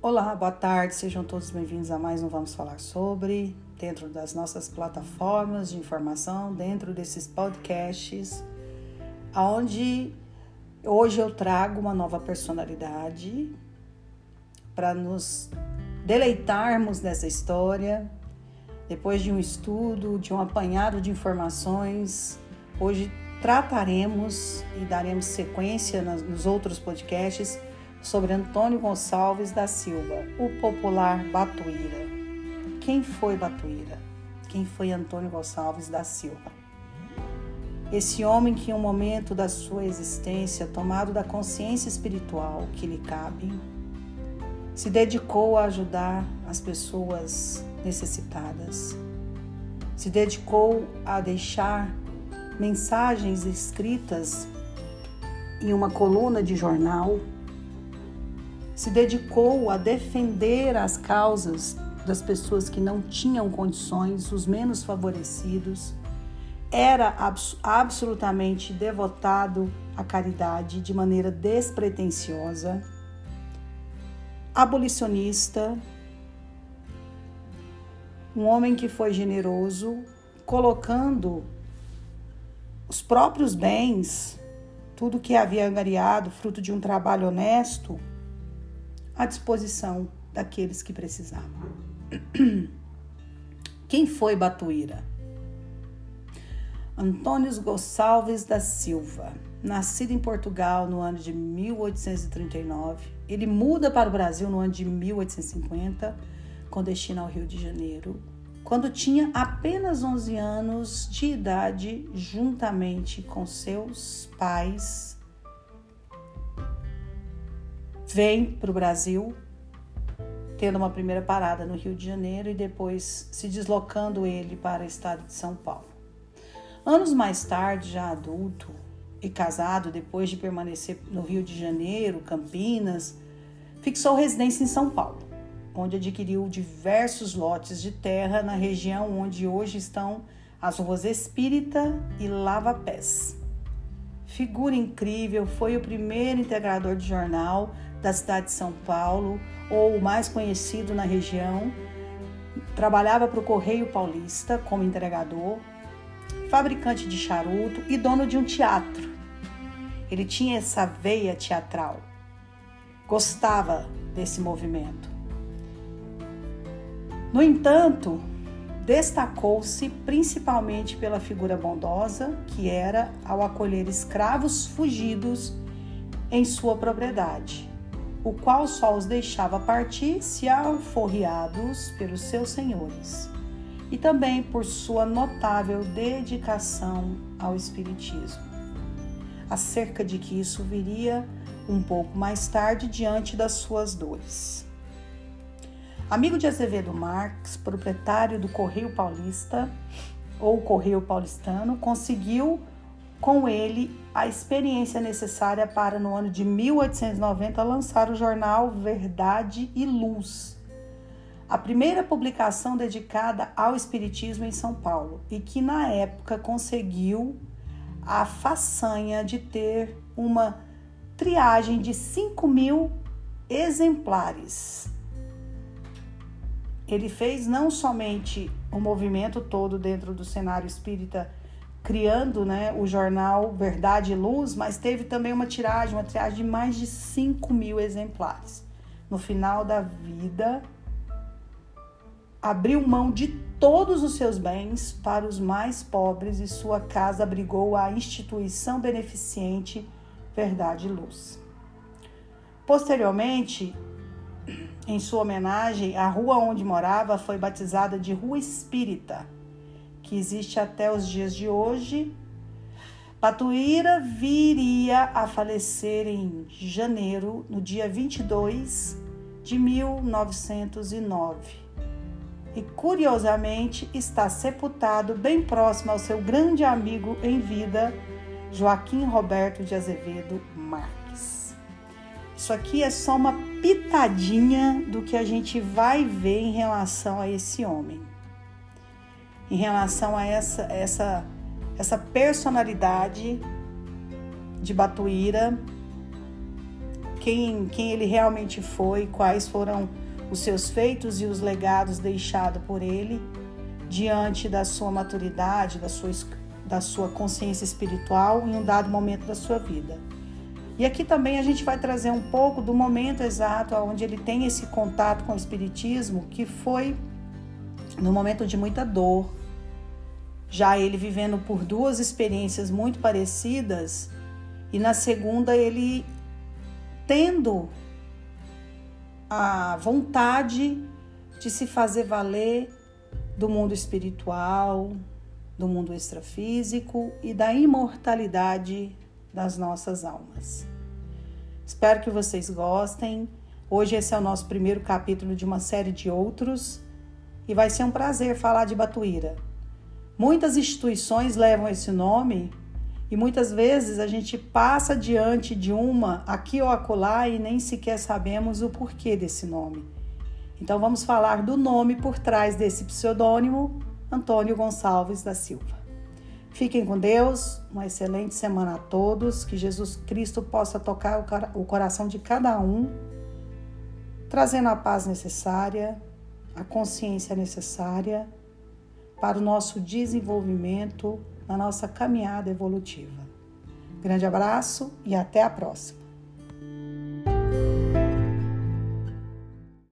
Olá, boa tarde, sejam todos bem-vindos a mais um Vamos Falar Sobre, dentro das nossas plataformas de informação, dentro desses podcasts, onde hoje eu trago uma nova personalidade para nos deleitarmos nessa história, depois de um estudo, de um apanhado de informações. Hoje trataremos e daremos sequência nos outros podcasts sobre Antônio Gonçalves da Silva, o popular Batuíra. Quem foi Batuíra? Quem foi Antônio Gonçalves da Silva? Esse homem que em um momento da sua existência, tomado da consciência espiritual que lhe cabe, se dedicou a ajudar as pessoas necessitadas, se dedicou a deixar mensagens escritas em uma coluna de jornal se dedicou a defender as causas das pessoas que não tinham condições, os menos favorecidos, era abs absolutamente devotado à caridade de maneira despretensiosa, abolicionista, um homem que foi generoso, colocando os próprios bens, tudo que havia angariado, fruto de um trabalho honesto, à disposição daqueles que precisavam. Quem foi Batuíra? Antônio Gonçalves da Silva, nascido em Portugal no ano de 1839, ele muda para o Brasil no ano de 1850, com destino ao Rio de Janeiro, quando tinha apenas 11 anos de idade, juntamente com seus pais vem para o Brasil, tendo uma primeira parada no Rio de Janeiro e depois se deslocando ele para o estado de São Paulo. Anos mais tarde, já adulto e casado, depois de permanecer no Rio de Janeiro, Campinas, fixou residência em São Paulo, onde adquiriu diversos lotes de terra na região onde hoje estão as ruas Espírita e Lava Pés. Figura incrível, foi o primeiro integrador de jornal da cidade de São Paulo, ou o mais conhecido na região. Trabalhava para o Correio Paulista como entregador, fabricante de charuto e dono de um teatro. Ele tinha essa veia teatral, gostava desse movimento. No entanto, destacou-se principalmente pela figura bondosa que era ao acolher escravos fugidos em sua propriedade o qual só os deixava partir se alforriados pelos seus senhores, e também por sua notável dedicação ao Espiritismo. Acerca de que isso viria um pouco mais tarde diante das suas dores. Amigo de Azevedo Marques, proprietário do Correio Paulista ou Correio Paulistano, conseguiu com ele a experiência necessária para, no ano de 1890, lançar o jornal Verdade e Luz, a primeira publicação dedicada ao Espiritismo em São Paulo e que, na época, conseguiu a façanha de ter uma triagem de 5 mil exemplares. Ele fez não somente o movimento todo dentro do cenário espírita criando né, o jornal Verdade e Luz, mas teve também uma tiragem, uma tiragem de mais de 5 mil exemplares. No final da vida, abriu mão de todos os seus bens para os mais pobres e sua casa abrigou a instituição beneficente Verdade e Luz. Posteriormente, em sua homenagem, a rua onde morava foi batizada de Rua Espírita que existe até os dias de hoje. Patuíra viria a falecer em janeiro, no dia 22 de 1909. E curiosamente está sepultado bem próximo ao seu grande amigo em vida, Joaquim Roberto de Azevedo Marques. Isso aqui é só uma pitadinha do que a gente vai ver em relação a esse homem em relação a essa, essa, essa personalidade de Batuíra, quem, quem ele realmente foi, quais foram os seus feitos e os legados deixados por ele diante da sua maturidade, da sua, da sua consciência espiritual em um dado momento da sua vida. E aqui também a gente vai trazer um pouco do momento exato onde ele tem esse contato com o Espiritismo, que foi no momento de muita dor. Já ele vivendo por duas experiências muito parecidas, e na segunda ele tendo a vontade de se fazer valer do mundo espiritual, do mundo extrafísico e da imortalidade das nossas almas. Espero que vocês gostem. Hoje esse é o nosso primeiro capítulo de uma série de outros e vai ser um prazer falar de Batuíra. Muitas instituições levam esse nome e muitas vezes a gente passa diante de uma aqui ou acolá e nem sequer sabemos o porquê desse nome. Então vamos falar do nome por trás desse pseudônimo, Antônio Gonçalves da Silva. Fiquem com Deus, uma excelente semana a todos, que Jesus Cristo possa tocar o coração de cada um, trazendo a paz necessária, a consciência necessária para o nosso desenvolvimento na nossa caminhada evolutiva. Grande abraço e até a próxima!